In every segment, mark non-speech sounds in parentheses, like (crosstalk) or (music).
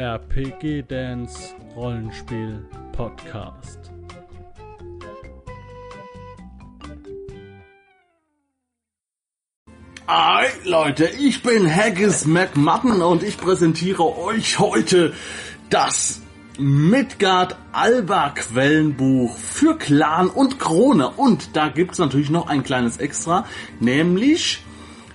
RPG Dance Rollenspiel Podcast. Hi Leute, ich bin Haggis McMutton und ich präsentiere euch heute das Midgard Alba Quellenbuch für Clan und Krone. Und da gibt's natürlich noch ein kleines Extra, nämlich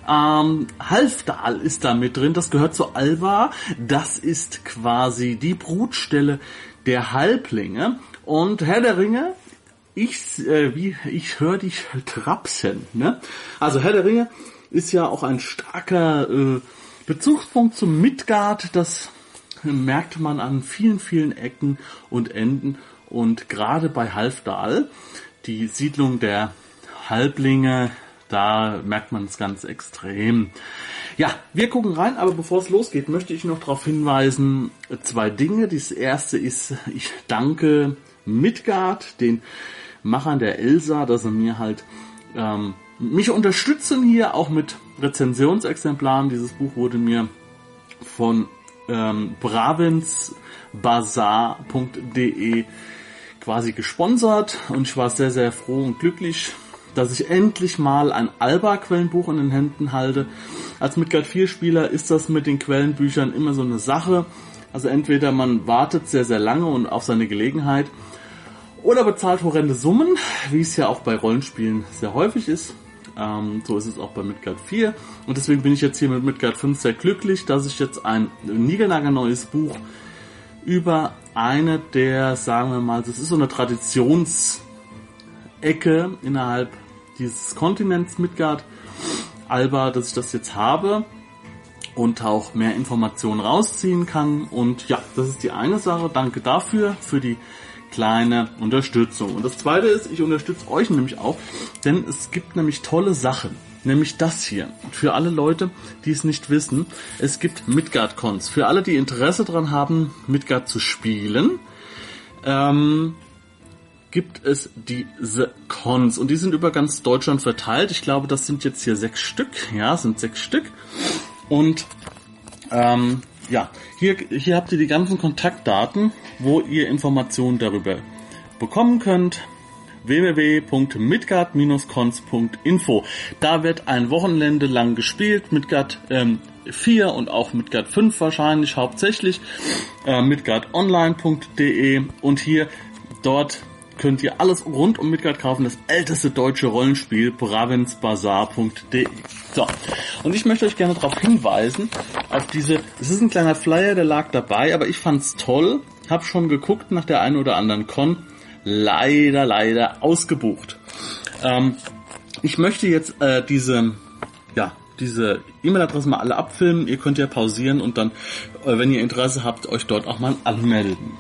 ähm, Halfdal ist da mit drin. Das gehört zu Alba. Das ist quasi die Brutstelle der Halblinge. Und Herr der Ringe, ich, äh, wie, ich höre dich trapsen. Ne? Also Herr der Ringe ist ja auch ein starker äh, Bezugspunkt zum Midgard. Das merkt man an vielen, vielen Ecken und Enden. Und gerade bei Halfdal, die Siedlung der Halblinge, da merkt man es ganz extrem. Ja, wir gucken rein, aber bevor es losgeht, möchte ich noch darauf hinweisen, zwei Dinge. Das erste ist, ich danke Midgard, den Machern der Elsa, dass sie mir halt ähm, mich unterstützen hier auch mit Rezensionsexemplaren. Dieses Buch wurde mir von ähm, bravinsbazar.de quasi gesponsert und ich war sehr, sehr froh und glücklich, dass ich endlich mal ein Alba-Quellenbuch in den Händen halte. Als Midgard 4-Spieler ist das mit den Quellenbüchern immer so eine Sache. Also entweder man wartet sehr, sehr lange und auf seine Gelegenheit oder bezahlt horrende Summen, wie es ja auch bei Rollenspielen sehr häufig ist. Ähm, so ist es auch bei Midgard 4. Und deswegen bin ich jetzt hier mit Midgard 5 sehr glücklich, dass ich jetzt ein niegelnagelneues Buch über eine der, sagen wir mal, das ist so eine Traditionsecke innerhalb dieses Kontinents Midgard, Alba, dass ich das jetzt habe und auch mehr Informationen rausziehen kann. Und ja, das ist die eine Sache. Danke dafür, für die kleine Unterstützung. Und das zweite ist, ich unterstütze euch nämlich auch, denn es gibt nämlich tolle Sachen. Nämlich das hier. Für alle Leute, die es nicht wissen, es gibt Midgard-Cons. Für alle, die Interesse daran haben, Midgard zu spielen, ähm, gibt es diese Cons. Und die sind über ganz Deutschland verteilt. Ich glaube, das sind jetzt hier sechs Stück. Ja, sind sechs Stück. Und ähm, ja, hier, hier habt ihr die ganzen Kontaktdaten, wo ihr Informationen darüber bekommen könnt www.midgard-cons.info. Da wird ein Wochenende lang gespielt, Midgard ähm, 4 und auch Midgard 5 wahrscheinlich hauptsächlich, äh, midgardonline.de und hier dort könnt ihr alles rund um Midgard kaufen, das älteste deutsche Rollenspiel, bravensbazar.de. So, und ich möchte euch gerne darauf hinweisen, auf diese, es ist ein kleiner Flyer, der lag dabei, aber ich fand's toll, hab schon geguckt nach der einen oder anderen Con, leider, leider ausgebucht. Ähm, ich möchte jetzt äh, diese, ja, diese E-Mail-Adressen mal alle abfilmen. Ihr könnt ja pausieren und dann, äh, wenn ihr Interesse habt, euch dort auch mal anmelden.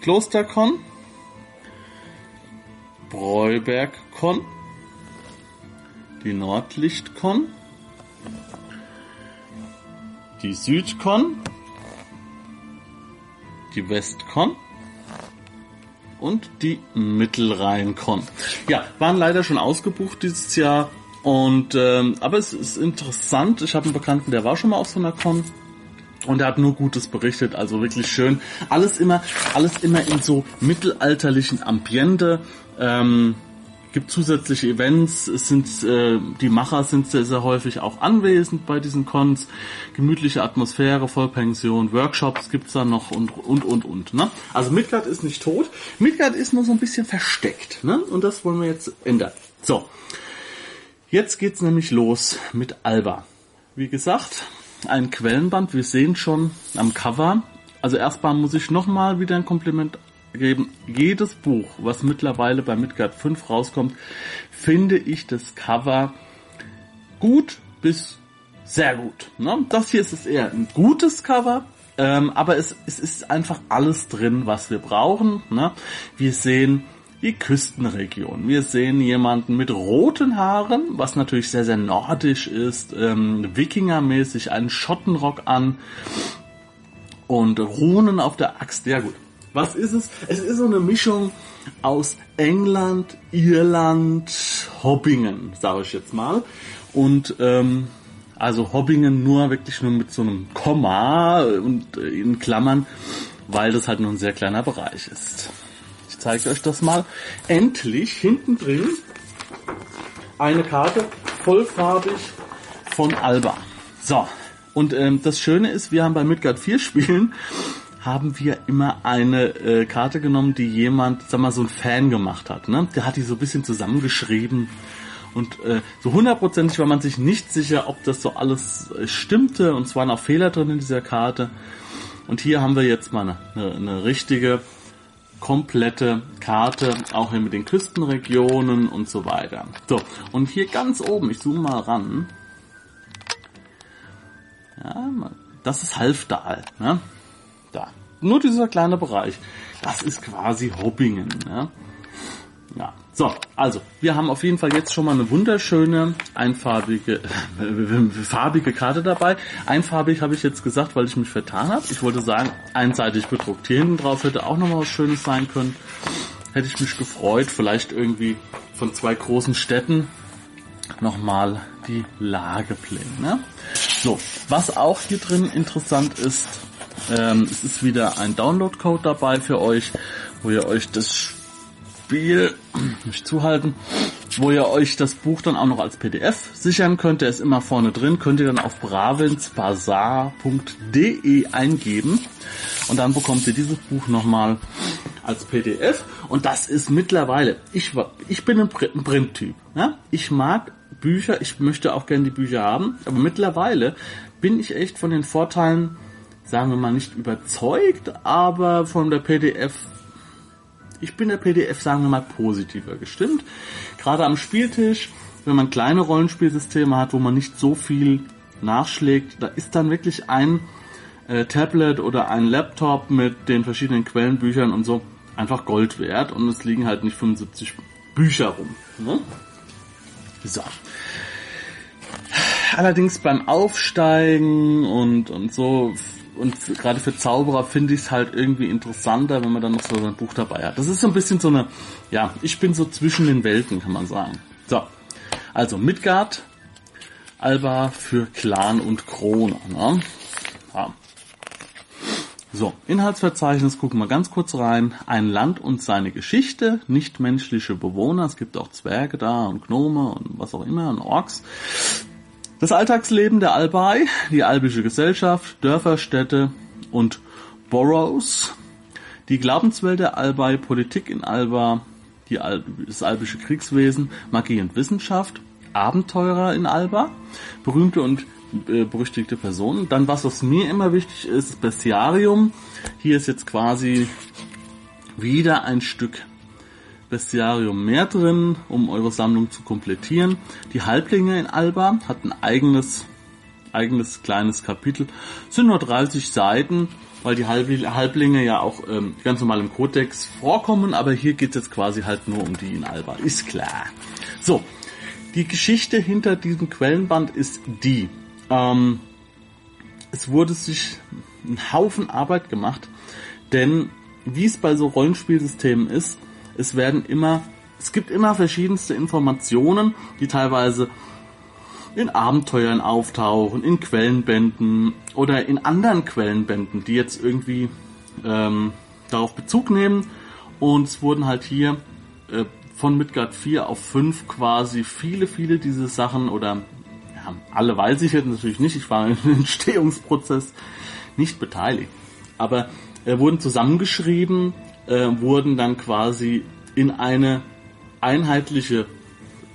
Klostercon, BräubergCon, die Nordlichtcon, die Südcon, die Westcon und die Mittelrheincon. Ja, waren leider schon ausgebucht dieses Jahr und ähm, aber es ist interessant. Ich habe einen Bekannten, der war schon mal auf so einer Con und er hat nur Gutes berichtet, also wirklich schön. Alles immer, alles immer in so mittelalterlichen Ambiente. Ähm, gibt zusätzliche Events, es sind äh, die Macher sind sehr, sehr häufig auch anwesend bei diesen Cons, gemütliche Atmosphäre, Vollpension, Workshops gibt's da noch und und und und. Ne? Also Midgard ist nicht tot, Midgard ist nur so ein bisschen versteckt, ne? Und das wollen wir jetzt ändern. So, jetzt geht's nämlich los mit Alba. Wie gesagt, ein Quellenband. Wir sehen schon am Cover. Also erstmal muss ich nochmal wieder ein Kompliment geben. Jedes Buch, was mittlerweile bei Midgard 5 rauskommt, finde ich das Cover gut bis sehr gut. Ne? Das hier ist es eher ein gutes Cover, ähm, aber es, es ist einfach alles drin, was wir brauchen. Ne? Wir sehen die Küstenregion. Wir sehen jemanden mit roten Haaren, was natürlich sehr, sehr nordisch ist, ähm, Wikingermäßig, einen Schottenrock an und Runen auf der Axt. Ja gut, was ist es? Es ist so eine Mischung aus England, Irland, Hobbingen, sage ich jetzt mal. Und ähm, Also Hobbingen nur wirklich nur mit so einem Komma und äh, in Klammern, weil das halt nur ein sehr kleiner Bereich ist. Ich zeige euch das mal. Endlich hinten drin eine Karte vollfarbig von Alba. So, und ähm, das Schöne ist, wir haben bei Midgard 4 Spielen haben wir immer eine äh, Karte genommen, die jemand, sag mal, so ein Fan gemacht hat. Ne? Der hat die so ein bisschen zusammengeschrieben und äh, so hundertprozentig war man sich nicht sicher, ob das so alles äh, stimmte und es waren auch Fehler drin in dieser Karte. Und hier haben wir jetzt mal eine, eine, eine richtige, komplette Karte, auch hier mit den Küstenregionen und so weiter. So, und hier ganz oben, ich zoome mal ran. Ja, das ist Halfdal. Ne? Da. Nur dieser kleine Bereich. Das ist quasi Hobbingen. Ne? Ja. So, also, wir haben auf jeden Fall jetzt schon mal eine wunderschöne, einfarbige, äh, (laughs) farbige Karte dabei. Einfarbig habe ich jetzt gesagt, weil ich mich vertan habe. Ich wollte sagen, einseitig bedruckt. Hier hinten drauf hätte auch noch was Schönes sein können. Hätte ich mich gefreut, vielleicht irgendwie von zwei großen Städten nochmal die Lagepläne. Ne? So, was auch hier drin interessant ist, ähm, es ist wieder ein Download-Code dabei für euch, wo ihr euch das Spiel, nicht zuhalten, wo ihr euch das Buch dann auch noch als PDF sichern könnt. Der ist immer vorne drin, könnt ihr dann auf bravensbazar.de eingeben und dann bekommt ihr dieses Buch nochmal als PDF und das ist mittlerweile, ich, ich bin ein Print-Typ. Ja? Ich mag Bücher, ich möchte auch gerne die Bücher haben, aber mittlerweile bin ich echt von den Vorteilen, sagen wir mal, nicht überzeugt, aber von der PDF, ich bin der PDF, sagen wir mal, positiver gestimmt. Gerade am Spieltisch, wenn man kleine Rollenspielsysteme hat, wo man nicht so viel nachschlägt, da ist dann wirklich ein äh, Tablet oder ein Laptop mit den verschiedenen Quellenbüchern und so einfach Gold wert und es liegen halt nicht 75 Bücher rum. Ne? So. Allerdings beim Aufsteigen und, und so, und gerade für Zauberer finde ich es halt irgendwie interessanter, wenn man dann noch so ein Buch dabei hat. Das ist so ein bisschen so eine, ja, ich bin so zwischen den Welten, kann man sagen. So. Also Midgard, Alba für Clan und Krone. Ne? Ja. So, Inhaltsverzeichnis, gucken wir ganz kurz rein. Ein Land und seine Geschichte, nichtmenschliche Bewohner, es gibt auch Zwerge da und Gnome und was auch immer und Orks. Das Alltagsleben der Albai, die albische Gesellschaft, Dörfer, Städte und Boroughs, die Glaubenswelt der Albai, Politik in Alba, Al das albische Kriegswesen, Magie und Wissenschaft, Abenteurer in Alba, berühmte und äh, berüchtigte Personen. Dann was, was mir immer wichtig ist, Bestiarium. Hier ist jetzt quasi wieder ein Stück Bestiarium mehr drin, um eure Sammlung zu komplettieren. Die Halblinge in Alba hat ein eigenes, eigenes kleines Kapitel. sind nur 30 Seiten, weil die Halblinge ja auch ähm, ganz normal im Kodex vorkommen, aber hier geht es jetzt quasi halt nur um die in Alba. Ist klar. So, die Geschichte hinter diesem Quellenband ist die. Ähm, es wurde sich ein Haufen Arbeit gemacht, denn wie es bei so Rollenspielsystemen ist, es werden immer, es gibt immer verschiedenste Informationen, die teilweise in Abenteuern auftauchen, in Quellenbänden oder in anderen Quellenbänden, die jetzt irgendwie ähm, darauf Bezug nehmen. Und es wurden halt hier äh, von Midgard 4 auf 5 quasi viele, viele diese Sachen oder ja, alle weiß ich jetzt natürlich nicht, ich war (laughs) im Entstehungsprozess nicht beteiligt. Aber äh, wurden zusammengeschrieben, äh, wurden dann quasi in eine einheitliche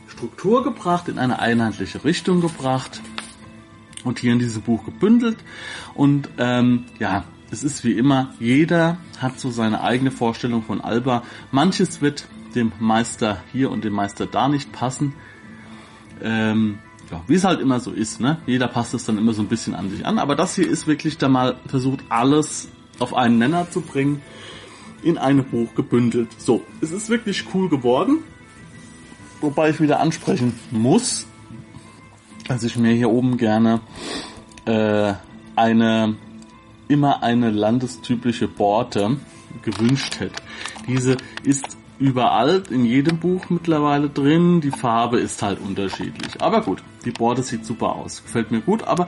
Struktur gebracht, in eine einheitliche Richtung gebracht und hier in diesem Buch gebündelt. Und ähm, ja, es ist wie immer, jeder hat so seine eigene Vorstellung von Alba. Manches wird dem Meister hier und dem Meister da nicht passen. Ähm, ja, wie es halt immer so ist, ne? Jeder passt es dann immer so ein bisschen an sich an. Aber das hier ist wirklich da mal versucht, alles auf einen Nenner zu bringen, in einem Buch gebündelt. So, es ist wirklich cool geworden. Wobei ich wieder ansprechen muss, dass ich mir hier oben gerne äh, eine immer eine landestypische Borte gewünscht hätte. Diese ist überall in jedem Buch mittlerweile drin. Die Farbe ist halt unterschiedlich. Aber gut, die Borte sieht super aus. Gefällt mir gut, aber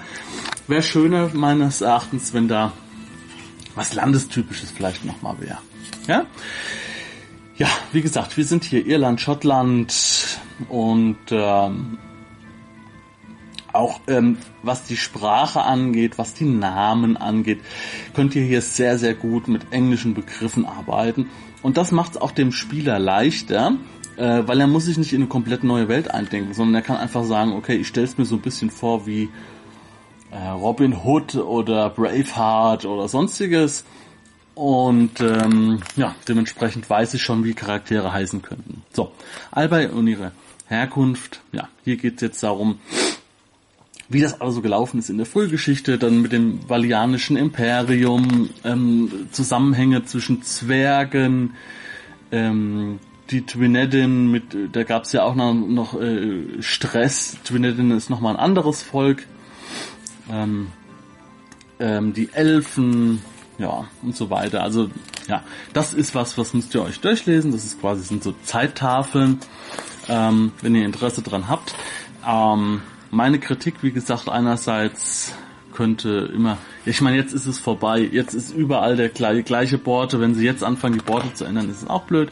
wäre schöner meines Erachtens, wenn da was Landestypisches vielleicht nochmal wäre. Ja? Ja, wie gesagt, wir sind hier Irland, Schottland und ähm, auch ähm, was die Sprache angeht, was die Namen angeht, könnt ihr hier sehr, sehr gut mit englischen Begriffen arbeiten. Und das macht es auch dem Spieler leichter, äh, weil er muss sich nicht in eine komplett neue Welt eindenken, sondern er kann einfach sagen, okay, ich stelle es mir so ein bisschen vor wie äh, Robin Hood oder Braveheart oder sonstiges. Und ähm, ja, dementsprechend weiß ich schon, wie Charaktere heißen könnten. So, Albei und ihre Herkunft. Ja, hier geht es jetzt darum, wie das also gelaufen ist in der Frühgeschichte, dann mit dem Valianischen Imperium, ähm, Zusammenhänge zwischen Zwergen, ähm, die Twinedin mit, da gab es ja auch noch, noch äh, Stress. Twinedin ist nochmal ein anderes Volk. Ähm, ähm, die Elfen, ja, und so weiter. Also, ja, das ist was, was müsst ihr euch durchlesen. Das ist quasi, sind so Zeittafeln, ähm, wenn ihr Interesse dran habt. Ähm, meine Kritik, wie gesagt, einerseits könnte immer, ich meine, jetzt ist es vorbei, jetzt ist überall der gleiche Borte, wenn sie jetzt anfangen, die Borte zu ändern, ist es auch blöd.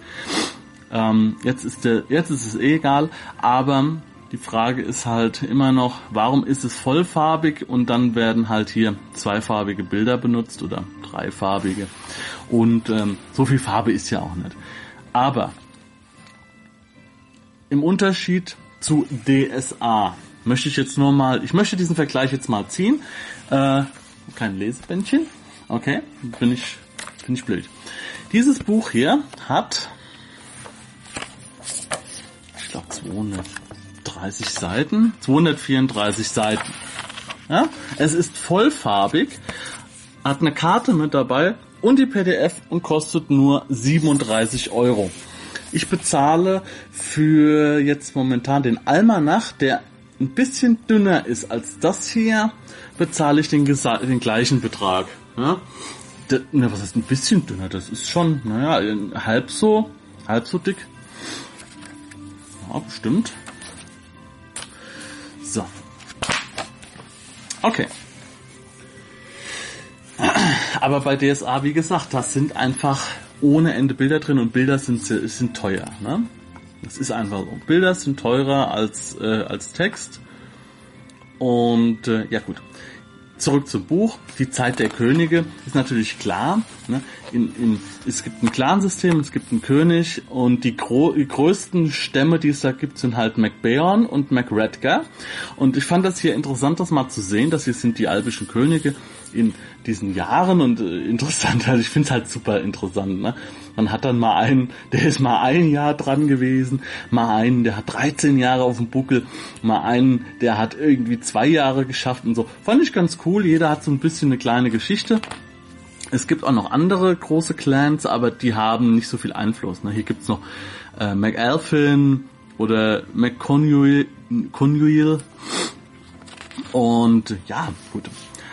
Ähm, jetzt ist der, jetzt ist es eh egal, aber die Frage ist halt immer noch, warum ist es vollfarbig und dann werden halt hier zweifarbige Bilder benutzt oder dreifarbige und ähm, so viel Farbe ist ja auch nicht. Aber im Unterschied zu DSA möchte ich jetzt nur mal, ich möchte diesen Vergleich jetzt mal ziehen. Äh, kein Lesebändchen. Okay, bin ich, bin ich blöd. Dieses Buch hier hat, ich glaube 230 Seiten, 234 Seiten. Ja, es ist vollfarbig, hat eine Karte mit dabei und die PDF und kostet nur 37 Euro. Ich bezahle für jetzt momentan den Almanach, der ein bisschen dünner ist als das hier, bezahle ich den, den gleichen Betrag. Ja? De, ne, was ist ein bisschen dünner? Das ist schon, naja, halb so, halb so dick. Ja, bestimmt. Okay. Aber bei DSA, wie gesagt, das sind einfach ohne Ende Bilder drin und Bilder sind, sind teuer. Ne? Das ist einfach so. Bilder sind teurer als, äh, als Text. Und äh, ja gut. Zurück zum Buch. Die Zeit der Könige ist natürlich klar. Ne? In, in, es gibt ein Clansystem, es gibt einen König und die, gro die größten Stämme, die es da gibt, sind halt MacBeorn und MacRedgar. Und ich fand das hier interessant, das mal zu sehen, dass hier sind die albischen Könige in diesen Jahren und äh, interessant, (laughs) also ich finde es halt super interessant. Ne? Man hat dann mal einen, (laughs) der ist mal ein Jahr dran gewesen, mal einen, der hat 13 Jahre auf dem Buckel, mal einen, der hat irgendwie zwei Jahre geschafft und so. Fand ich ganz cool, jeder hat so ein bisschen eine kleine Geschichte. Es gibt auch noch andere große Clans, aber die haben nicht so viel Einfluss. Ne? Hier gibt's noch äh, McAlphin oder McConuil und ja, gut.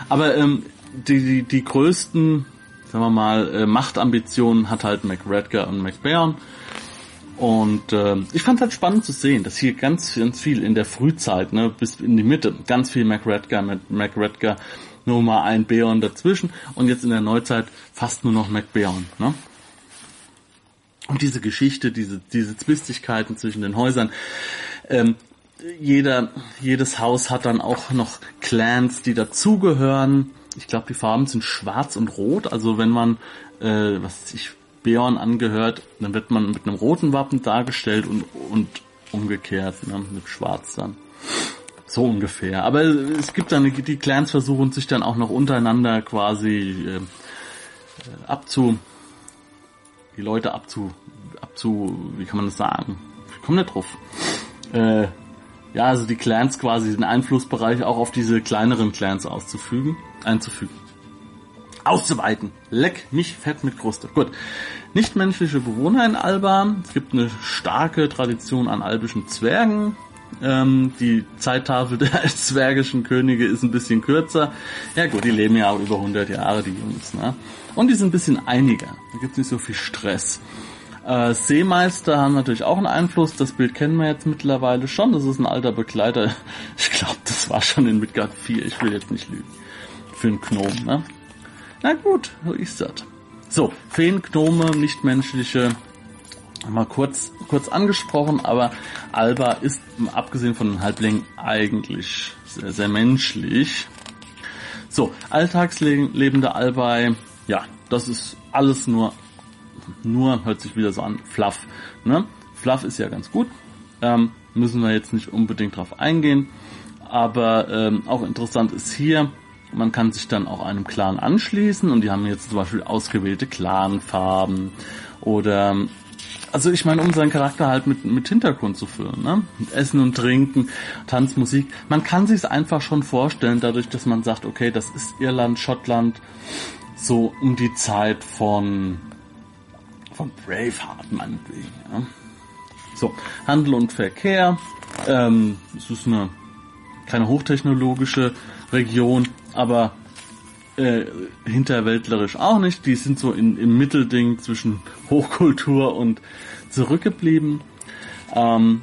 Aber ähm, die, die, die größten sagen wir mal, äh, Machtambitionen hat halt McRedgar und McBairn. Und äh, ich fand es halt spannend zu sehen, dass hier ganz, ganz viel in der Frühzeit, ne, bis in die Mitte, ganz viel McRedgar mit McRedgar, nur mal ein Beon dazwischen und jetzt in der Neuzeit fast nur noch McBeon. Ne? Und diese Geschichte, diese, diese Zwistigkeiten zwischen den Häusern, ähm, jeder, jedes Haus hat dann auch noch Clans, die dazugehören ich glaube, die Farben sind schwarz und rot. Also wenn man, äh, was sich Beorn angehört, dann wird man mit einem roten Wappen dargestellt und, und umgekehrt, ne, mit schwarz dann. So ungefähr. Aber es gibt dann, die Clans versuchen sich dann auch noch untereinander quasi äh, abzu, die Leute abzu, abzu, wie kann man das sagen? Ich komme nicht drauf. Äh, ja, also die Clans quasi den Einflussbereich auch auf diese kleineren Clans auszufügen, einzufügen. Auszuweiten. Leck mich fett mit Kruste. Gut. Nichtmenschliche Bewohner in Alba. Es gibt eine starke Tradition an albischen Zwergen. Ähm, die Zeittafel (laughs) der zwergischen Könige ist ein bisschen kürzer. Ja gut, die leben ja auch über 100 Jahre, die Jungs. Ne? Und die sind ein bisschen einiger. Da gibt es nicht so viel Stress. Äh, Seemeister haben natürlich auch einen Einfluss. Das Bild kennen wir jetzt mittlerweile schon. Das ist ein alter Begleiter. (laughs) Ich glaube, das war schon in Midgard 4. Ich will jetzt nicht lügen. Für einen Gnom, ne? Na gut, so ist das. So, Feen, Gnome, nichtmenschliche, mal kurz, kurz angesprochen, aber Alba ist, abgesehen von den Halblingen, eigentlich sehr, sehr menschlich. So, alltagslebende Albei, ja, das ist alles nur nur hört sich wieder so an, Fluff. Ne? Fluff ist ja ganz gut, ähm, müssen wir jetzt nicht unbedingt drauf eingehen, aber ähm, auch interessant ist hier, man kann sich dann auch einem Clan anschließen und die haben jetzt zum Beispiel ausgewählte Clanfarben oder also ich meine, um seinen Charakter halt mit, mit Hintergrund zu füllen, ne? Essen und Trinken, Tanz, Musik. Man kann sich es einfach schon vorstellen, dadurch, dass man sagt, okay, das ist Irland, Schottland, so um die Zeit von von Braveheart meinetwegen. Ja. So, Handel und Verkehr. Ähm, es ist eine keine hochtechnologische Region, aber äh, hinterwäldlerisch auch nicht. Die sind so in, im Mittelding zwischen Hochkultur und zurückgeblieben. Ähm,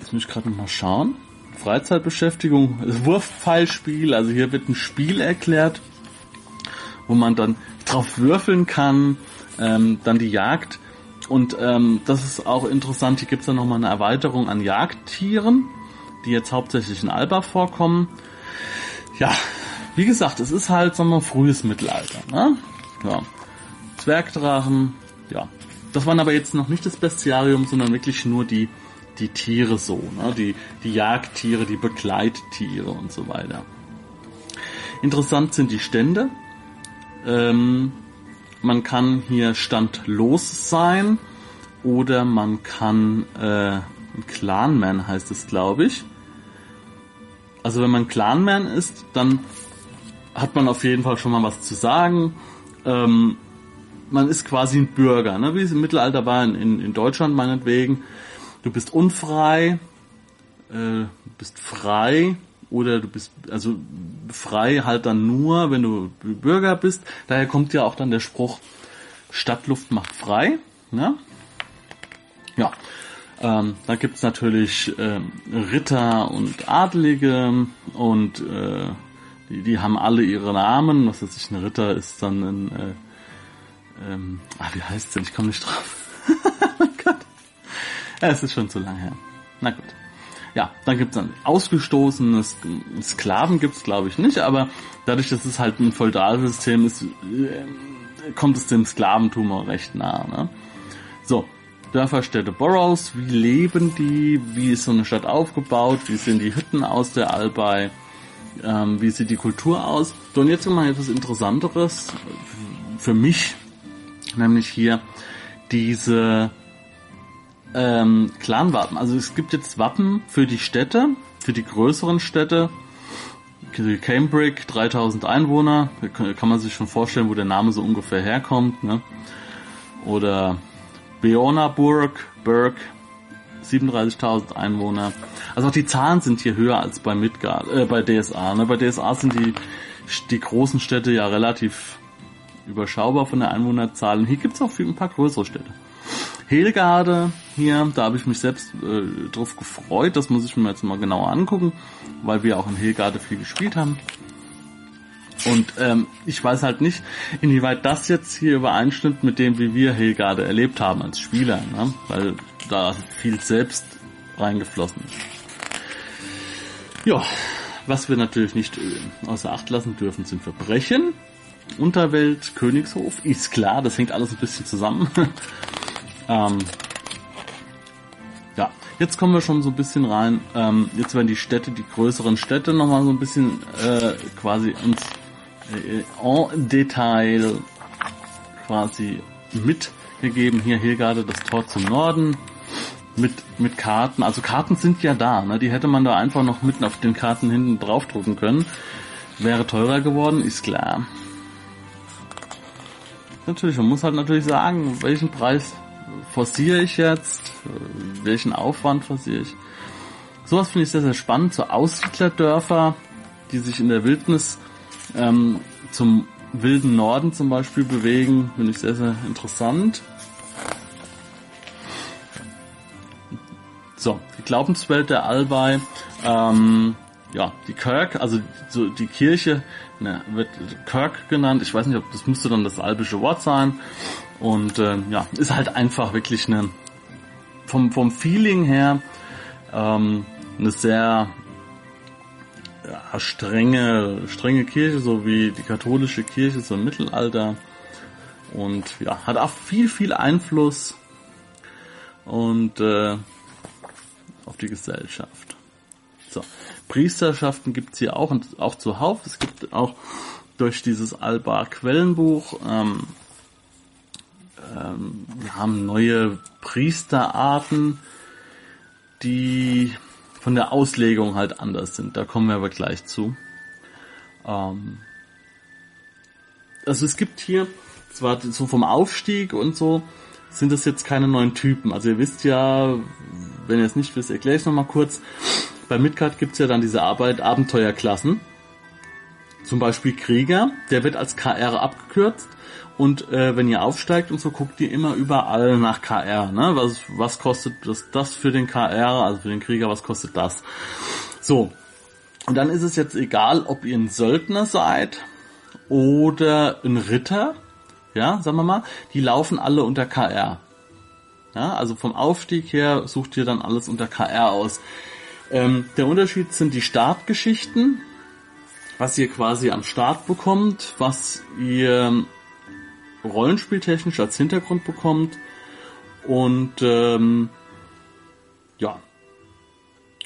jetzt muss ich gerade noch mal schauen. Freizeitbeschäftigung, Wurfpfeilspiel, also hier wird ein Spiel erklärt, wo man dann drauf würfeln kann ähm, dann die Jagd. Und ähm, das ist auch interessant, hier gibt es dann nochmal eine Erweiterung an Jagdtieren, die jetzt hauptsächlich in Alba vorkommen. Ja, wie gesagt, es ist halt, sagen wir, frühes Mittelalter. Ne? Ja. Zwergdrachen, ja. Das waren aber jetzt noch nicht das Bestiarium, sondern wirklich nur die, die Tiere so, ne? die, die Jagdtiere, die Begleittiere und so weiter. Interessant sind die Stände. Ähm, man kann hier standlos sein oder man kann äh, Clanman heißt es, glaube ich. Also wenn man Clanman ist, dann hat man auf jeden Fall schon mal was zu sagen. Ähm, man ist quasi ein Bürger, ne? wie es im Mittelalter war in, in, Deutschland meinetwegen. Du bist unfrei, äh, bist frei oder du bist also frei halt dann nur, wenn du Bürger bist. Daher kommt ja auch dann der Spruch, Stadtluft macht frei. Ne? Ja, ähm, da gibt's natürlich ähm, Ritter und Adlige und äh, die, die haben alle ihre Namen. Was weiß ich, ein Ritter ist dann ein, äh, ähm, ah, wie heißt denn? Ich komme nicht drauf. (laughs) oh mein Gott. Ja, es ist schon zu lang her. Na gut. Ja, dann gibt's dann ausgestoßene Sklaven gibt's glaube ich nicht, aber dadurch, dass es halt ein Feudalsystem ist, äh, kommt es dem Sklaventum auch recht nah. Ne? So, Dörfer, Städte, Boroughs, wie leben die, wie ist so eine Stadt aufgebaut, wie sehen die Hütten aus der Albei, ähm, wie sieht die Kultur aus. So, und jetzt mal etwas Interessanteres für mich, nämlich hier diese ähm, Clanwappen. Also es gibt jetzt Wappen für die Städte, für die größeren Städte. Cambridge, 3000 Einwohner, da kann man sich schon vorstellen, wo der Name so ungefähr herkommt. Ne? Oder Beonaburg, Burg, 37.000 Einwohner. Also auch die Zahlen sind hier höher als bei Midgard, äh, bei DSA. Ne? Bei DSA sind die, die großen Städte ja relativ überschaubar von der Einwohnerzahl. Und hier gibt's auch ein paar größere Städte. Helgarde hier, da habe ich mich selbst äh, drauf gefreut. Das muss ich mir jetzt mal genauer angucken, weil wir auch in Helgarde viel gespielt haben. Und ähm, ich weiß halt nicht, inwieweit das jetzt hier übereinstimmt mit dem, wie wir Helgarde erlebt haben als Spieler, ne? weil da viel selbst reingeflossen ist. Ja, was wir natürlich nicht äh, außer Acht lassen dürfen, sind Verbrechen. Unterwelt, Königshof, ist klar, das hängt alles ein bisschen zusammen. (laughs) Ähm, ja, jetzt kommen wir schon so ein bisschen rein. Ähm, jetzt werden die Städte, die größeren Städte nochmal so ein bisschen äh, quasi uns äh, en Detail quasi mitgegeben. Hier Hilgarde, das Tor zum Norden mit, mit Karten. Also Karten sind ja da, ne? die hätte man da einfach noch mitten auf den Karten hinten draufdrucken können. Wäre teurer geworden, ist klar. Natürlich, man muss halt natürlich sagen, welchen Preis forciere ich jetzt? Welchen Aufwand forciere ich? Sowas finde ich sehr, sehr spannend. So Aussiedlerdörfer, die sich in der Wildnis ähm, zum wilden Norden zum Beispiel bewegen, finde ich sehr, sehr interessant. So, die Glaubenswelt der Albei, ähm, ja, die Kirk, also so die Kirche, ne, wird Kirk genannt. Ich weiß nicht, ob das müsste dann das albische Wort sein. Und äh, ja, ist halt einfach wirklich eine vom vom Feeling her ähm, eine sehr ja, strenge strenge Kirche, so wie die katholische Kirche so im Mittelalter. Und ja, hat auch viel viel Einfluss und äh, auf die Gesellschaft. So, Priesterschaften gibt's hier auch und auch zuhauf. Es gibt auch durch dieses Albar Quellenbuch ähm, ähm, wir haben neue Priesterarten, die von der Auslegung halt anders sind. Da kommen wir aber gleich zu. Ähm, also es gibt hier zwar so vom Aufstieg und so sind das jetzt keine neuen Typen. Also ihr wisst ja, wenn ihr es nicht wisst, erkläre ich es nochmal kurz. Bei Midgard gibt's ja dann diese Arbeit Abenteuerklassen. Zum Beispiel Krieger, der wird als KR abgekürzt. Und äh, wenn ihr aufsteigt und so, guckt ihr immer überall nach KR. Ne? Was, was kostet das, das für den KR, also für den Krieger, was kostet das? So. Und dann ist es jetzt egal, ob ihr ein Söldner seid oder ein Ritter. Ja, sagen wir mal. Die laufen alle unter KR. Ja, also vom Aufstieg her sucht ihr dann alles unter KR aus. Ähm, der Unterschied sind die Startgeschichten, was ihr quasi am Start bekommt, was ihr rollenspieltechnisch als Hintergrund bekommt und ähm, ja.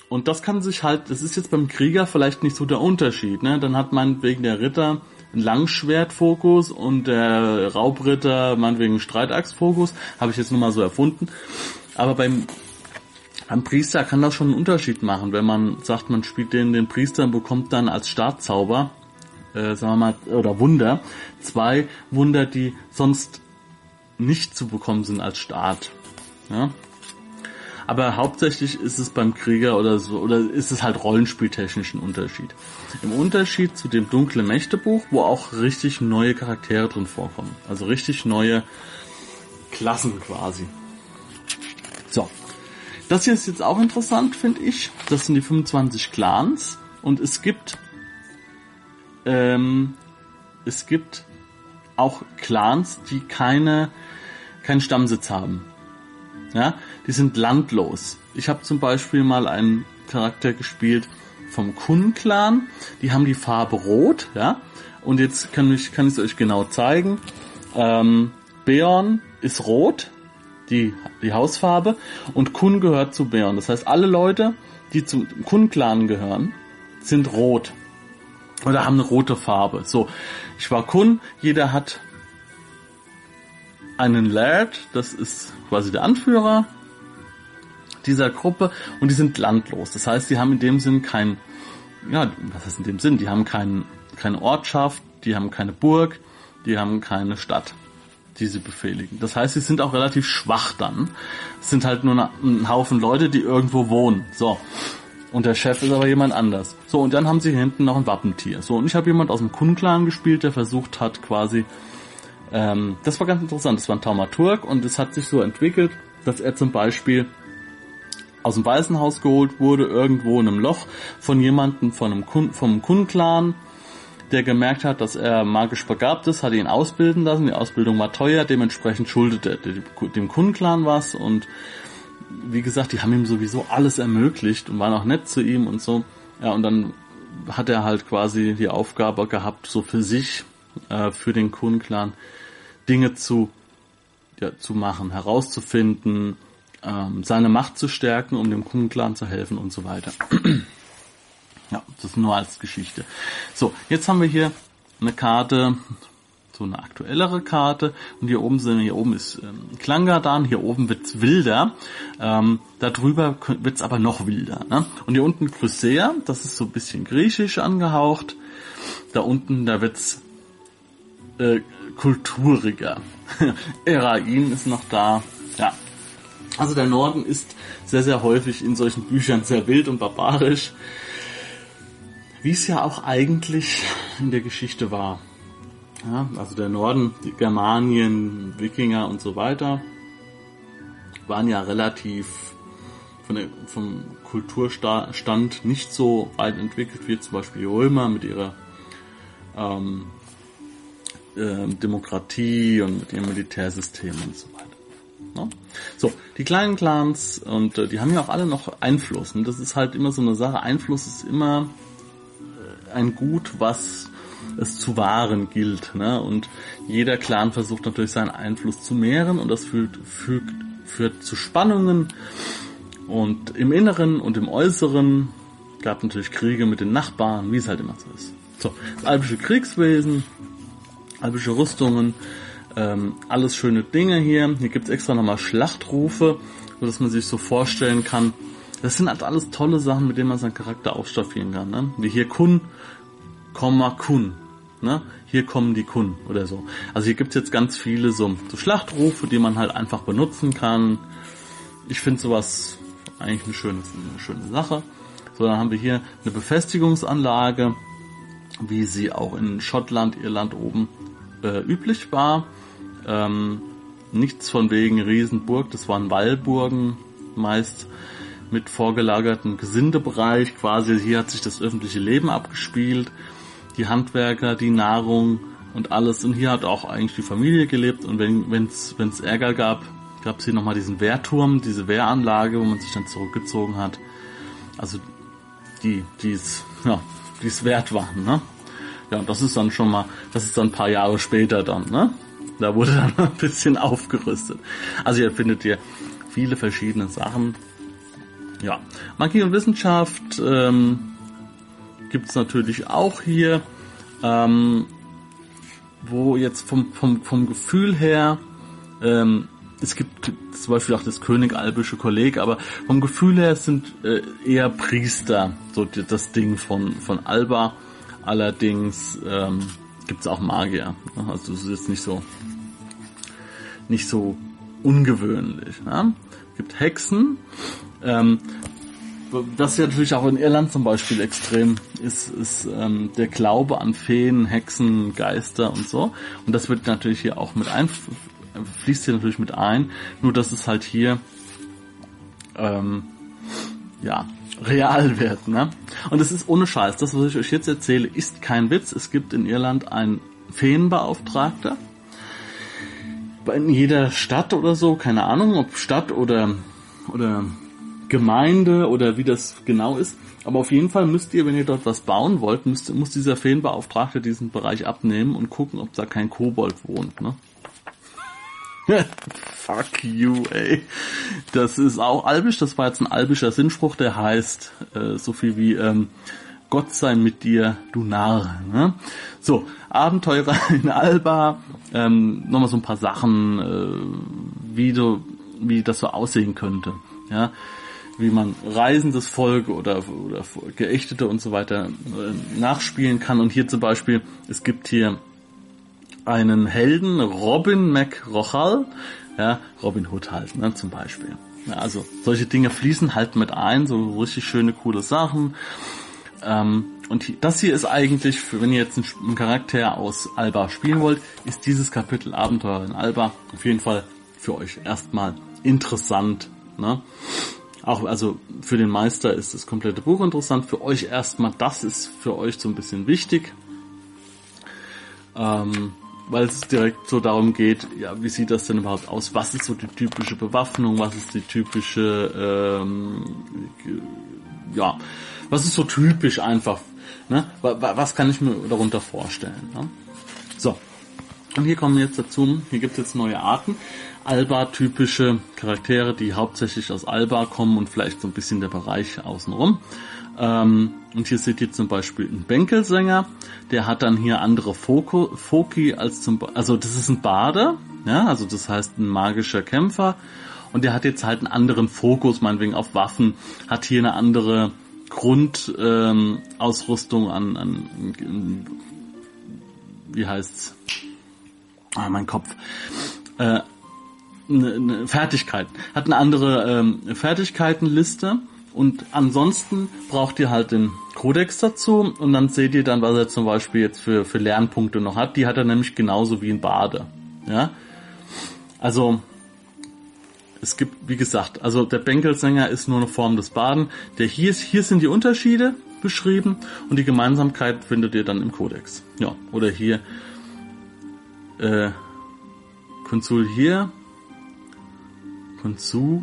Und das kann sich halt, das ist jetzt beim Krieger vielleicht nicht so der Unterschied, ne? Dann hat man wegen der Ritter einen Langschwertfokus und der Raubritter meinetwegen einen Streitachsfokus, habe ich jetzt nur mal so erfunden. Aber beim ein Priester kann das schon einen Unterschied machen, wenn man sagt, man spielt den, den Priester und bekommt dann als Startzauber, äh, sagen wir mal, oder Wunder, zwei Wunder, die sonst nicht zu bekommen sind als Start. Ja? Aber hauptsächlich ist es beim Krieger oder so, oder ist es halt rollenspieltechnisch ein Unterschied. Im Unterschied zu dem dunkle Mächtebuch, wo auch richtig neue Charaktere drin vorkommen. Also richtig neue Klassen quasi. So, das hier ist jetzt auch interessant, finde ich. Das sind die 25 Clans und es gibt ähm, es gibt auch Clans, die keine keinen Stammsitz haben. Ja, die sind landlos. Ich habe zum Beispiel mal einen Charakter gespielt vom Kun-Clan. Die haben die Farbe Rot, ja. Und jetzt kann ich kann euch genau zeigen. Ähm, Beorn ist rot, die, die Hausfarbe und Kun gehört zu Bären. Das heißt, alle Leute, die zum Kun-Clan gehören, sind rot. Oder haben eine rote Farbe. So, ich war Kun, jeder hat einen Laird, das ist quasi der Anführer dieser Gruppe und die sind landlos. Das heißt, die haben in dem Sinn kein, ja, was heißt in dem Sinn? Die haben kein, keine Ortschaft, die haben keine Burg, die haben keine Stadt die sie befehligen. Das heißt, sie sind auch relativ schwach dann. Es sind halt nur ein Haufen Leute, die irgendwo wohnen. So. Und der Chef ist aber jemand anders. So, und dann haben sie hinten noch ein Wappentier. So, und ich habe jemand aus dem Kun-Clan gespielt, der versucht hat quasi, ähm, das war ganz interessant, das war ein Taumaturg und es hat sich so entwickelt, dass er zum Beispiel aus dem Waisenhaus geholt wurde, irgendwo in einem Loch von jemandem von einem Kun, vom Kun-Clan, der gemerkt hat, dass er magisch begabt ist, hat ihn ausbilden lassen. Die Ausbildung war teuer, dementsprechend schuldet er dem Kundenclan was und wie gesagt, die haben ihm sowieso alles ermöglicht und waren auch nett zu ihm und so. Ja, und dann hat er halt quasi die Aufgabe gehabt, so für sich, äh, für den Kundenclan Dinge zu, ja, zu machen, herauszufinden, ähm, seine Macht zu stärken, um dem Kundenclan zu helfen und so weiter. (clears throat) Ja, das nur als Geschichte. So, jetzt haben wir hier eine Karte, so eine aktuellere Karte. Und hier oben sind, hier oben ist ähm, Klangadan, hier oben wird's wilder. Ähm, darüber wird's aber noch wilder. Ne? Und hier unten Chrysea, das ist so ein bisschen griechisch angehaucht. Da unten, da wird's äh, kulturiger. (laughs) Erain ist noch da. Ja. Also der Norden ist sehr, sehr häufig in solchen Büchern sehr wild und barbarisch wie es ja auch eigentlich in der Geschichte war. Ja, also der Norden, die Germanien, Wikinger und so weiter waren ja relativ von der, vom Kulturstand nicht so weit entwickelt wie zum Beispiel die Römer mit ihrer ähm, äh, Demokratie und mit ihrem Militärsystem und so weiter. No? Ne? So, die kleinen Clans und äh, die haben ja auch alle noch Einfluss. Und das ist halt immer so eine Sache. Einfluss ist immer äh, ein Gut, was es zu wahren gilt. Ne? Und jeder Clan versucht natürlich seinen Einfluss zu mehren und das führt, führt, führt zu Spannungen. Und im Inneren und im Äußeren gab natürlich Kriege mit den Nachbarn, wie es halt immer so ist. So, das albische Kriegswesen, albische Rüstungen, ähm, alles schöne Dinge hier. Hier gibt's extra nochmal Schlachtrufe, so dass man sich so vorstellen kann. Das sind halt alles tolle Sachen, mit denen man seinen Charakter aufstaffieren kann. Ne? Wie hier Kun, Komma Kun. Ne? Hier kommen die Kun oder so. Also hier gibt's jetzt ganz viele so, so Schlachtrufe, die man halt einfach benutzen kann. Ich finde sowas eigentlich eine schöne, eine schöne Sache. So, dann haben wir hier eine Befestigungsanlage, wie sie auch in Schottland, Irland oben äh, üblich war. Ähm, nichts von wegen Riesenburg, das waren Wallburgen meist mit vorgelagertem Gesindebereich. Quasi hier hat sich das öffentliche Leben abgespielt, die Handwerker, die Nahrung und alles. Und hier hat auch eigentlich die Familie gelebt. Und wenn es Ärger gab, gab es hier nochmal diesen Wehrturm, diese Wehranlage, wo man sich dann zurückgezogen hat. Also die, die es, ja, die wert waren, ne? Ja, das ist dann schon mal, das ist dann ein paar Jahre später dann, ne? Da wurde dann (laughs) ein bisschen aufgerüstet. Also hier findet ihr viele verschiedene Sachen. Ja, Magie und Wissenschaft ähm, gibt natürlich auch hier, ähm, wo jetzt vom, vom, vom Gefühl her, ähm, es gibt zum Beispiel auch das Königalbische Kolleg, aber vom Gefühl her sind äh, eher Priester so das Ding von, von Alba. Allerdings ähm, gibt es auch Magier. Also es ist jetzt nicht so nicht so ungewöhnlich. Ne? Es gibt Hexen. Ähm, was ja natürlich auch in Irland zum Beispiel extrem ist, ist ähm, der Glaube an Feen, Hexen, Geister und so. Und das wird natürlich hier auch mit ein, fließt hier natürlich mit ein. Nur dass es halt hier ähm, ja real wird. Ne? Und es ist ohne Scheiß. Das, was ich euch jetzt erzähle, ist kein Witz. Es gibt in Irland einen Feenbeauftragter. In jeder Stadt oder so, keine Ahnung, ob Stadt oder, oder Gemeinde oder wie das genau ist. Aber auf jeden Fall müsst ihr, wenn ihr dort was bauen wollt, müsst, muss dieser Feenbeauftragte diesen Bereich abnehmen und gucken, ob da kein Kobold wohnt. Ne? (laughs) Fuck you, ey. Das ist auch albisch, das war jetzt ein albischer Sinnspruch, der heißt äh, so viel wie ähm, Gott sei mit dir, du Narr. Ne? So, Abenteurer (laughs) in Alba, ähm, nochmal so ein paar Sachen, äh, wie, du, wie das so aussehen könnte. Ja, wie man reisendes Volk oder, oder Geächtete und so weiter äh, nachspielen kann. Und hier zum Beispiel, es gibt hier einen Helden, Robin McRochal, ja, Robin Hood halt, ne, zum Beispiel. Ja, also solche Dinge fließen halt mit ein, so richtig schöne, coole Sachen. Ähm, und das hier ist eigentlich, für, wenn ihr jetzt einen, Charakter aus Alba spielen wollt, ist dieses Kapitel Abenteuer in Alba auf jeden Fall für euch erstmal interessant. Ne? Auch also für den Meister ist das komplette Buch interessant. Für euch erstmal, das ist für euch so ein bisschen wichtig. Ähm, weil es direkt so darum geht, ja, wie sieht das denn überhaupt aus? Was ist so die typische Bewaffnung? Was ist die typische, ähm, ja, was ist so typisch einfach? Ne? Was kann ich mir darunter vorstellen? Ne? So, und hier kommen wir jetzt dazu, hier gibt es jetzt neue Arten. Alba-typische Charaktere, die hauptsächlich aus Alba kommen und vielleicht so ein bisschen der Bereich außenrum. Ähm, und hier seht ihr zum Beispiel einen Bänkelsänger, der hat dann hier andere Foko, Foki als zum, also das ist ein Bade, ja, also das heißt ein magischer Kämpfer und der hat jetzt halt einen anderen Fokus, meinetwegen auf Waffen, hat hier eine andere Grundausrüstung ähm, an, an, wie heißt's? Ah, mein Kopf. Äh, eine, eine Fertigkeit. Hat eine andere ähm, Fertigkeitenliste und ansonsten braucht ihr halt den Codex dazu und dann seht ihr dann, was er zum Beispiel jetzt für, für Lernpunkte noch hat. Die hat er nämlich genauso wie ein Bade. Ja? Also es gibt, wie gesagt, also der Bänkelsänger ist nur eine Form des Baden. Der hier ist, hier sind die Unterschiede beschrieben und die Gemeinsamkeit findet ihr dann im Kodex. Ja, oder hier äh, Konsul hier, Konsul,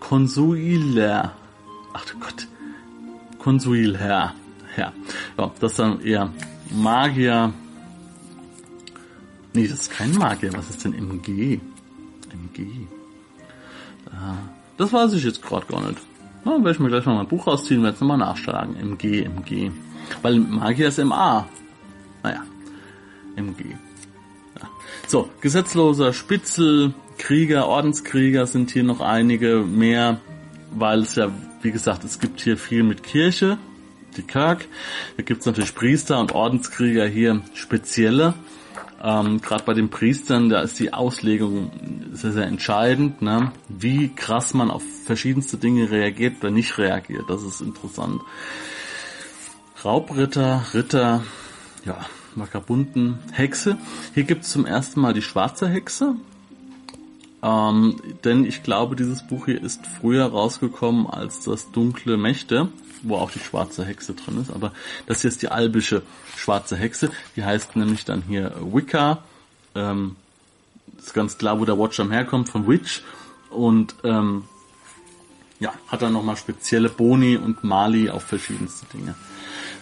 Konsuiler, ach du Gott, Konsuilherr, Herr. Ja, das ist dann eher Magier. Nee, das ist kein Magier. Was ist denn MG? MG. Das weiß ich jetzt gerade gar nicht. Na, werde ich mir gleich mal mein Buch rausziehen, werde es nochmal nachschlagen. MG, MG. Weil Magier ist MA. Naja, MG. So, gesetzloser Spitzel, Krieger, Ordenskrieger sind hier noch einige mehr, weil es ja, wie gesagt, es gibt hier viel mit Kirche, die Kirk. Da gibt es natürlich Priester und Ordenskrieger hier spezielle. Ähm, Gerade bei den Priestern, da ist die Auslegung sehr, sehr entscheidend, ne? wie krass man auf verschiedenste Dinge reagiert oder nicht reagiert. Das ist interessant. Raubritter, Ritter, ja, Vagabunden, Hexe. Hier gibt es zum ersten Mal die schwarze Hexe. Ähm, denn ich glaube, dieses Buch hier ist früher rausgekommen als das Dunkle Mächte wo auch die schwarze Hexe drin ist. Aber das hier ist die albische schwarze Hexe. Die heißt nämlich dann hier Wicca. Ähm, ist ganz klar, wo der Watcham herkommt, von Witch. Und ähm, ja, hat dann nochmal spezielle Boni und Mali auf verschiedenste Dinge.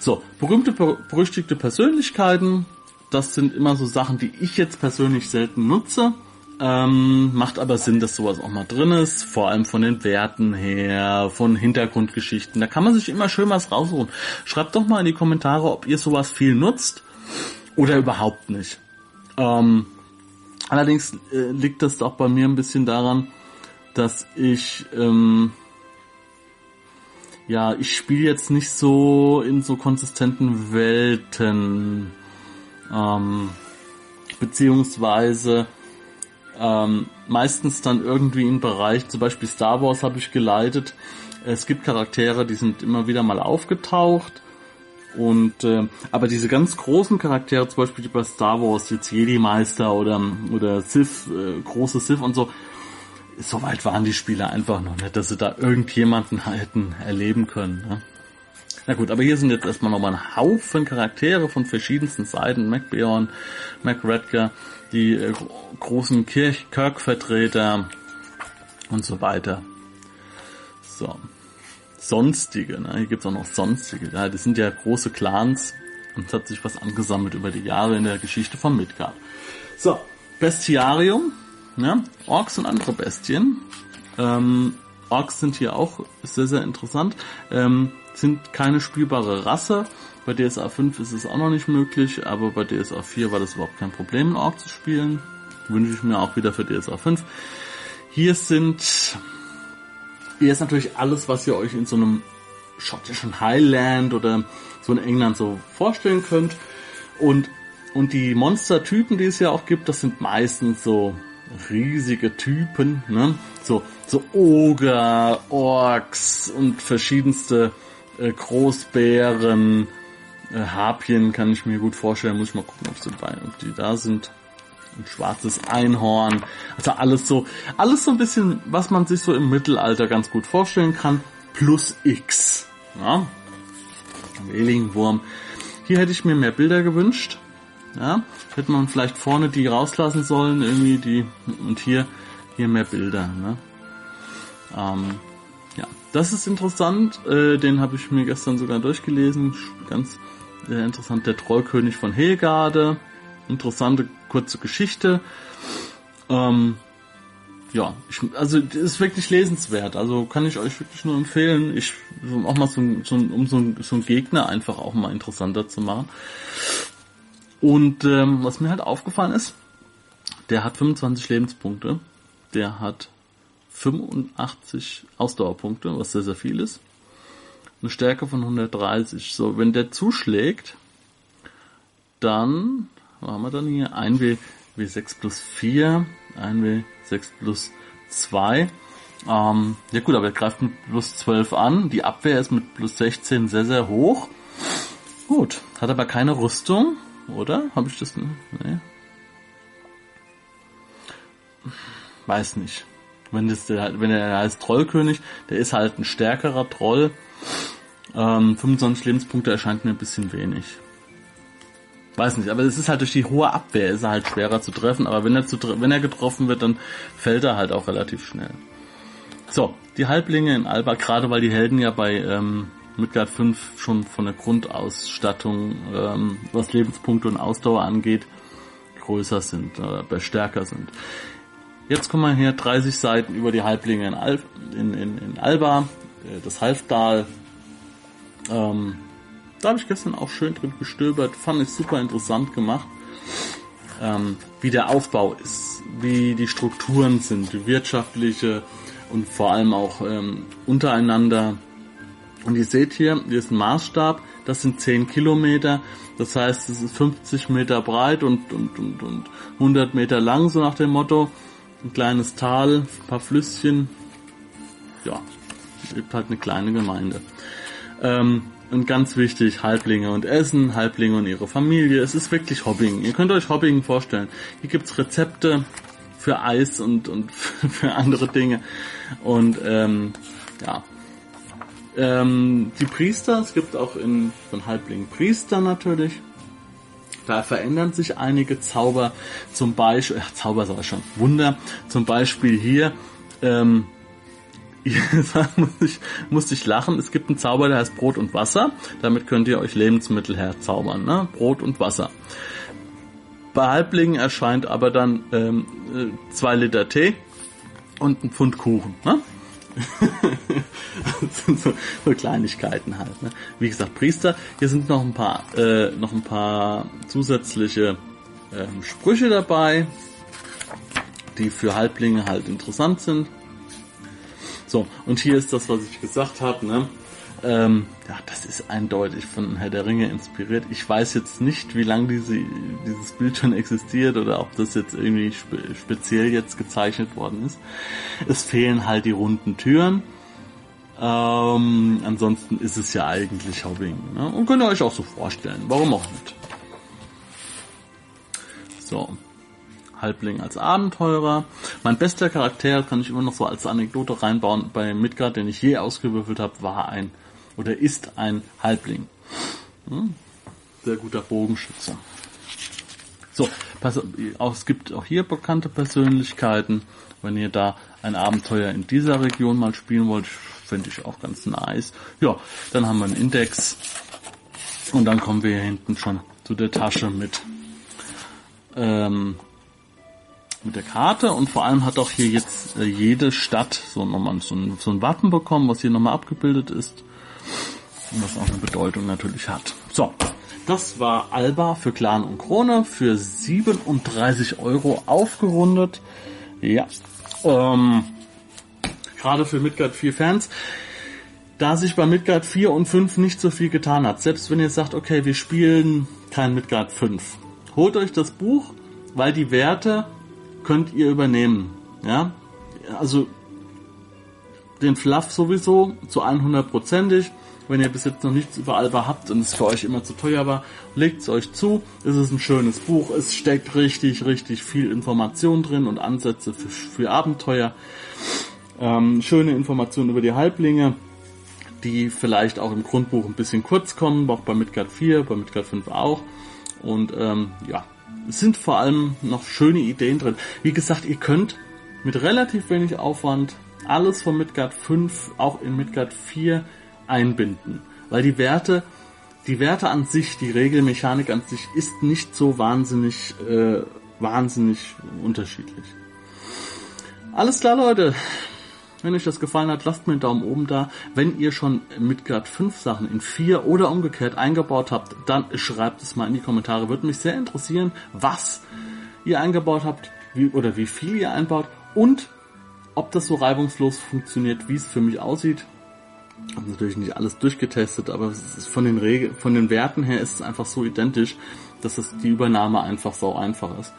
So, berühmte, berüchtigte Persönlichkeiten. Das sind immer so Sachen, die ich jetzt persönlich selten nutze. Ähm, macht aber Sinn, dass sowas auch mal drin ist, vor allem von den Werten her, von Hintergrundgeschichten. Da kann man sich immer schön was rausholen. Schreibt doch mal in die Kommentare, ob ihr sowas viel nutzt oder überhaupt nicht. Ähm, allerdings äh, liegt das auch bei mir ein bisschen daran, dass ich ähm, ja, ich spiele jetzt nicht so in so konsistenten Welten. Ähm, beziehungsweise ähm, meistens dann irgendwie im Bereich, zum Beispiel Star Wars habe ich geleitet. Es gibt Charaktere, die sind immer wieder mal aufgetaucht. Und äh, aber diese ganz großen Charaktere, zum Beispiel bei Star Wars, jetzt Jedi-Meister oder oder Sith, äh, große Sith und so, so weit waren die Spieler einfach noch nicht, dass sie da irgendjemanden hätten erleben können. Ne? Na gut, aber hier sind jetzt erstmal nochmal ein Haufen Charaktere von verschiedensten Seiten. MacBeorn, MacRedger, die äh, großen Kirch Kirk-Vertreter und so weiter. So. Sonstige, ne? hier gibt's auch noch Sonstige. Ja, das sind ja große Clans und es hat sich was angesammelt über die Jahre in der Geschichte von Midgard. So, Bestiarium, ja? Orks und andere Bestien. Ähm, Orks sind hier auch sehr, sehr interessant. Ähm, sind keine spielbare Rasse. Bei DSA 5 ist es auch noch nicht möglich, aber bei DSA 4 war das überhaupt kein Problem, einen Ork zu spielen. Wünsche ich mir auch wieder für DSA 5. Hier sind, hier ist natürlich alles, was ihr euch in so einem schottischen Highland oder so in England so vorstellen könnt. Und, und die Monstertypen, die es ja auch gibt, das sind meistens so riesige Typen, ne? So, so Oger, Orks und verschiedenste äh, Großbären, äh, Harpien kann ich mir gut vorstellen. Muss ich mal gucken, ob, sie bei, ob die da sind. Ein schwarzes Einhorn. Also alles so, alles so ein bisschen, was man sich so im Mittelalter ganz gut vorstellen kann. Plus X. Ja. Wellingwurm. Hier hätte ich mir mehr Bilder gewünscht. Ja, hätte man vielleicht vorne die rauslassen sollen, irgendwie die, und hier, hier mehr Bilder, ne? Ähm, ja, das ist interessant. Äh, den habe ich mir gestern sogar durchgelesen. Ganz äh, interessant. Der Trollkönig von Helgarde. Interessante kurze Geschichte. Ähm, ja, ich, also ist wirklich lesenswert. Also kann ich euch wirklich nur empfehlen. Ich auch mal so, so um so, so einen Gegner einfach auch mal interessanter zu machen. Und ähm, was mir halt aufgefallen ist, der hat 25 Lebenspunkte. Der hat 85 Ausdauerpunkte, was sehr, sehr viel ist. Eine Stärke von 130. So, wenn der zuschlägt, dann, was haben wir dann hier? 1W, W6 plus 4, 1W6 plus 2. Ähm, ja gut, aber er greift mit plus 12 an. Die Abwehr ist mit plus 16 sehr, sehr hoch. Gut, hat aber keine Rüstung, oder? Habe ich das? Nee. weiß nicht. Wenn das der, wenn er heißt Trollkönig, der ist halt ein stärkerer Troll. Ähm, 25 Lebenspunkte erscheint mir ein bisschen wenig. Weiß nicht, aber es ist halt durch die hohe Abwehr ist er halt schwerer zu treffen, aber wenn er zu, wenn er getroffen wird, dann fällt er halt auch relativ schnell. So, die Halblinge in Alba, gerade weil die Helden ja bei ähm, Midgard 5 schon von der Grundausstattung, ähm, was Lebenspunkte und Ausdauer angeht, größer sind, äh, stärker sind. Jetzt kommen wir hier 30 Seiten über die Halblinge in, Al in, in, in Alba, äh, das Halfdal. Ähm, da habe ich gestern auch schön drin gestöbert, fand ich super interessant gemacht. Ähm, wie der Aufbau ist, wie die Strukturen sind, die wirtschaftliche und vor allem auch ähm, untereinander. Und ihr seht hier, hier ist ein Maßstab, das sind 10 Kilometer, das heißt, es ist 50 Meter breit und, und, und, und 100 Meter lang, so nach dem Motto. Ein kleines Tal, ein paar Flüsschen. Ja, gibt halt eine kleine Gemeinde. Ähm, und ganz wichtig, Halblinge und Essen, Halblinge und ihre Familie. Es ist wirklich Hobbing. Ihr könnt euch Hobbing vorstellen. Hier gibt's Rezepte für Eis und, und (laughs) für andere Dinge. Und ähm, ja. Ähm, die Priester, es gibt auch in von Halblingen Priester natürlich. Da verändern sich einige Zauber, zum Beispiel, ja, Zauber sag ich schon, Wunder, zum Beispiel hier, ähm, (laughs) musste ich, musste ich lachen. Es gibt einen Zauber, der heißt Brot und Wasser. Damit könnt ihr euch Lebensmittel herzaubern. Ne? Brot und Wasser. Bei Halblingen erscheint aber dann ähm, äh, zwei Liter Tee und ein Pfund Kuchen. Ne? (laughs) so, so, Kleinigkeiten halt. Ne? Wie gesagt, Priester. Hier sind noch ein paar, äh, noch ein paar zusätzliche ähm, Sprüche dabei, die für Halblinge halt interessant sind. So, und hier ist das, was ich gesagt habe, ne? Ähm, ja, das ist eindeutig von Herr der Ringe inspiriert. Ich weiß jetzt nicht, wie lange diese, dieses Bild schon existiert oder ob das jetzt irgendwie spe speziell jetzt gezeichnet worden ist. Es fehlen halt die runden Türen. Ähm, ansonsten ist es ja eigentlich Hobbing. Ne? Und könnt ihr euch auch so vorstellen. Warum auch nicht? So. Halbling als Abenteurer. Mein bester Charakter, kann ich immer noch so als Anekdote reinbauen, bei Midgard, den ich je ausgewürfelt habe, war ein oder ist ein Halbling. Hm? Sehr guter Bogenschütze. So, pass, es gibt auch hier bekannte Persönlichkeiten. Wenn ihr da ein Abenteuer in dieser Region mal spielen wollt, finde ich auch ganz nice. Ja, dann haben wir einen Index und dann kommen wir hier hinten schon zu der Tasche mit ähm, mit der Karte und vor allem hat auch hier jetzt äh, jede Stadt so nochmal so ein, so ein Wappen bekommen, was hier nochmal abgebildet ist was auch eine Bedeutung natürlich hat. So, das war Alba für Clan und Krone für 37 Euro aufgerundet. Ja, ähm, gerade für Midgard 4 Fans. Da sich bei Midgard 4 und 5 nicht so viel getan hat, selbst wenn ihr sagt, okay, wir spielen kein Midgard 5, holt euch das Buch, weil die Werte könnt ihr übernehmen. Ja, also den Fluff sowieso zu 100%ig. Wenn ihr bis jetzt noch nichts über Alba habt und es für euch immer zu teuer war, legt es euch zu. Es ist ein schönes Buch. Es steckt richtig, richtig viel Information drin und Ansätze für, für Abenteuer. Ähm, schöne Informationen über die Halblinge, die vielleicht auch im Grundbuch ein bisschen kurz kommen, auch bei Midgard 4, bei Midgard 5 auch. Und ähm, ja, es sind vor allem noch schöne Ideen drin. Wie gesagt, ihr könnt mit relativ wenig Aufwand alles von Midgard 5 auch in Midgard 4 einbinden. Weil die Werte, die Werte an sich, die Regelmechanik an sich ist nicht so wahnsinnig, äh, wahnsinnig unterschiedlich. Alles klar, Leute. Wenn euch das gefallen hat, lasst mir einen Daumen oben da. Wenn ihr schon Midgard 5 Sachen in 4 oder umgekehrt eingebaut habt, dann schreibt es mal in die Kommentare. Würde mich sehr interessieren, was ihr eingebaut habt wie, oder wie viel ihr einbaut und ob das so reibungslos funktioniert, wie es für mich aussieht. Ich habe natürlich nicht alles durchgetestet, aber von den Regeln, von den Werten her ist es einfach so identisch, dass es die Übernahme einfach so einfach ist.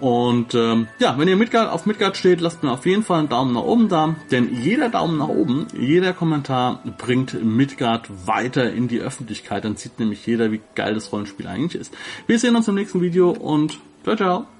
Und ähm, ja, wenn ihr Midgard auf Midgard steht, lasst mir auf jeden Fall einen Daumen nach oben da, denn jeder Daumen nach oben, jeder Kommentar bringt Midgard weiter in die Öffentlichkeit. Dann sieht nämlich jeder, wie geil das Rollenspiel eigentlich ist. Wir sehen uns im nächsten Video und ciao, ciao.